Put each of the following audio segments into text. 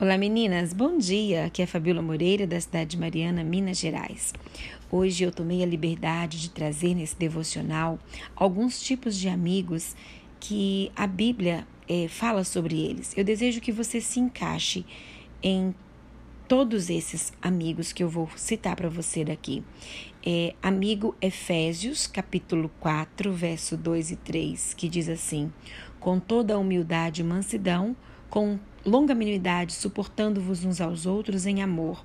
Olá meninas, bom dia. Aqui é Fabíola Moreira da cidade de Mariana, Minas Gerais. Hoje eu tomei a liberdade de trazer nesse devocional alguns tipos de amigos que a Bíblia é, fala sobre eles. Eu desejo que você se encaixe em todos esses amigos que eu vou citar para você daqui. É, amigo Efésios, capítulo 4, verso 2 e 3, que diz assim: Com toda a humildade e mansidão, com longanimidade, suportando-vos uns aos outros em amor,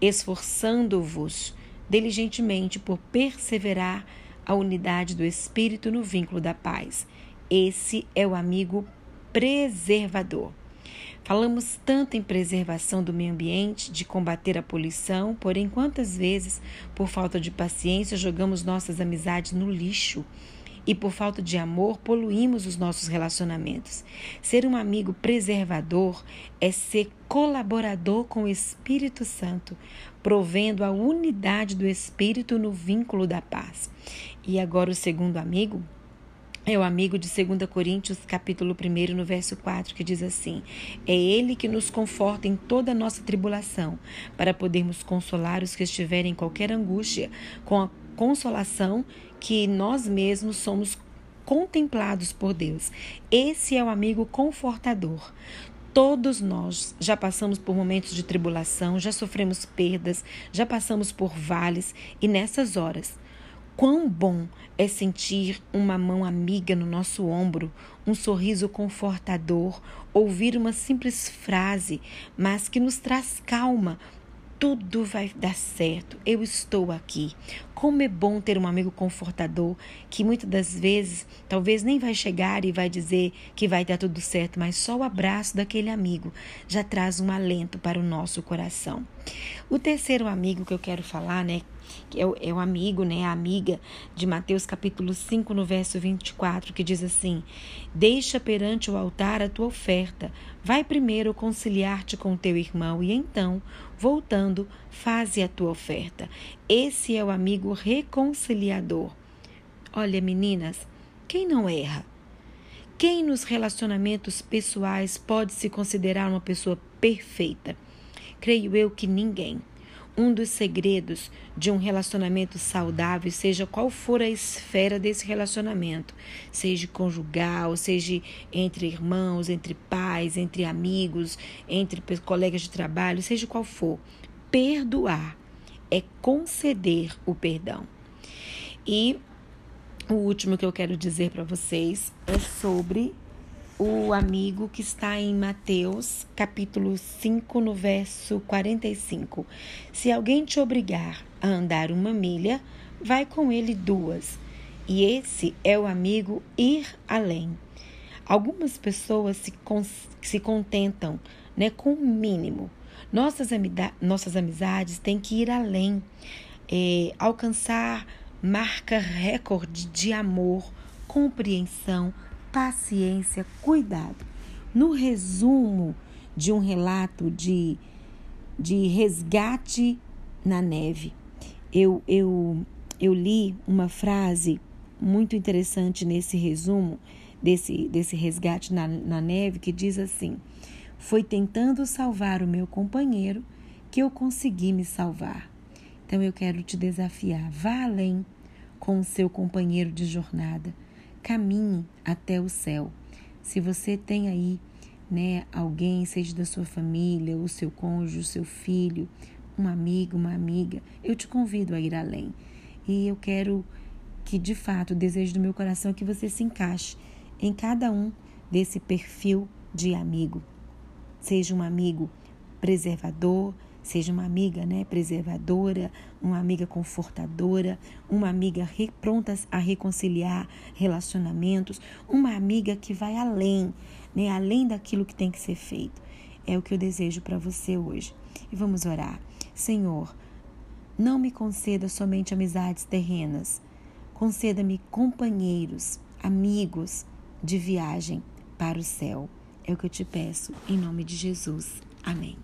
esforçando-vos diligentemente por perseverar a unidade do espírito no vínculo da paz. Esse é o amigo preservador. Falamos tanto em preservação do meio ambiente, de combater a poluição, porém, quantas vezes, por falta de paciência, jogamos nossas amizades no lixo e por falta de amor poluímos os nossos relacionamentos. Ser um amigo preservador é ser colaborador com o Espírito Santo, provendo a unidade do Espírito no vínculo da paz. E agora o segundo amigo é o amigo de 2 Coríntios, capítulo 1, no verso 4, que diz assim: É ele que nos conforta em toda a nossa tribulação, para podermos consolar os que estiverem em qualquer angústia, com a consolação que nós mesmos somos contemplados por Deus. Esse é o amigo confortador. Todos nós já passamos por momentos de tribulação, já sofremos perdas, já passamos por vales e nessas horas, quão bom é sentir uma mão amiga no nosso ombro, um sorriso confortador, ouvir uma simples frase, mas que nos traz calma, tudo vai dar certo. Eu estou aqui. Como é bom ter um amigo confortador que muitas das vezes talvez nem vai chegar e vai dizer que vai dar tudo certo, mas só o abraço daquele amigo já traz um alento para o nosso coração. O terceiro amigo que eu quero falar, né, que é o, é o amigo, né, a amiga de Mateus capítulo 5, no verso 24, que diz assim: Deixa perante o altar a tua oferta, vai primeiro conciliar-te com teu irmão e então, voltando, faze a tua oferta. Esse é o amigo reconciliador. Olha, meninas, quem não erra? Quem nos relacionamentos pessoais pode se considerar uma pessoa perfeita? Creio eu que ninguém. Um dos segredos de um relacionamento saudável, seja qual for a esfera desse relacionamento, seja conjugal, seja entre irmãos, entre pais, entre amigos, entre colegas de trabalho, seja qual for, perdoar é conceder o perdão. E o último que eu quero dizer para vocês é sobre o amigo que está em Mateus, capítulo 5, no verso 45. Se alguém te obrigar a andar uma milha, vai com ele duas. E esse é o amigo ir além. Algumas pessoas se, se contentam né, com o mínimo. Nossas, nossas amizades têm que ir além, é, alcançar marca recorde de amor, compreensão, paciência, cuidado. No resumo de um relato de, de resgate na neve, eu, eu, eu li uma frase muito interessante nesse resumo desse, desse resgate na, na neve que diz assim: Foi tentando salvar o meu companheiro que eu consegui me salvar. Então eu quero te desafiar, vá além com o seu companheiro de jornada caminhe até o céu. Se você tem aí, né, alguém, seja da sua família, o seu cônjuge, o seu filho, um amigo, uma amiga, eu te convido a ir além. E eu quero que, de fato, o desejo do meu coração é que você se encaixe em cada um desse perfil de amigo. Seja um amigo preservador, Seja uma amiga né, preservadora, uma amiga confortadora, uma amiga pronta a reconciliar relacionamentos, uma amiga que vai além, né, além daquilo que tem que ser feito. É o que eu desejo para você hoje. E vamos orar. Senhor, não me conceda somente amizades terrenas. Conceda-me companheiros, amigos de viagem para o céu. É o que eu te peço, em nome de Jesus. Amém.